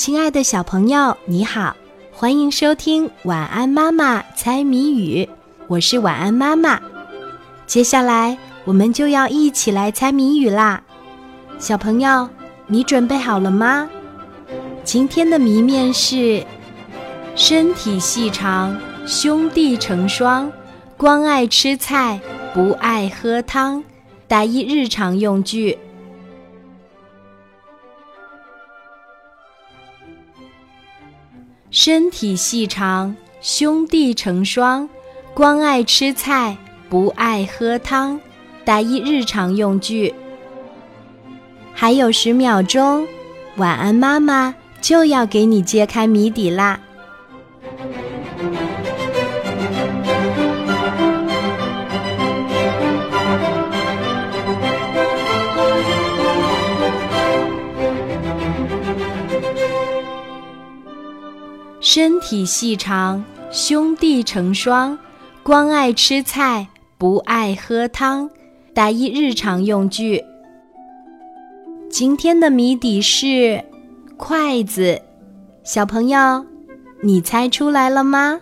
亲爱的小朋友，你好，欢迎收听《晚安妈妈猜谜语》，我是晚安妈妈。接下来我们就要一起来猜谜语啦，小朋友，你准备好了吗？今天的谜面是：身体细长，兄弟成双，光爱吃菜，不爱喝汤，打一日常用具。身体细长，兄弟成双，光爱吃菜，不爱喝汤，打一日常用具。还有十秒钟，晚安妈妈就要给你揭开谜底啦！身体细长，兄弟成双，光爱吃菜，不爱喝汤，打一日常用具。今天的谜底是筷子，小朋友，你猜出来了吗？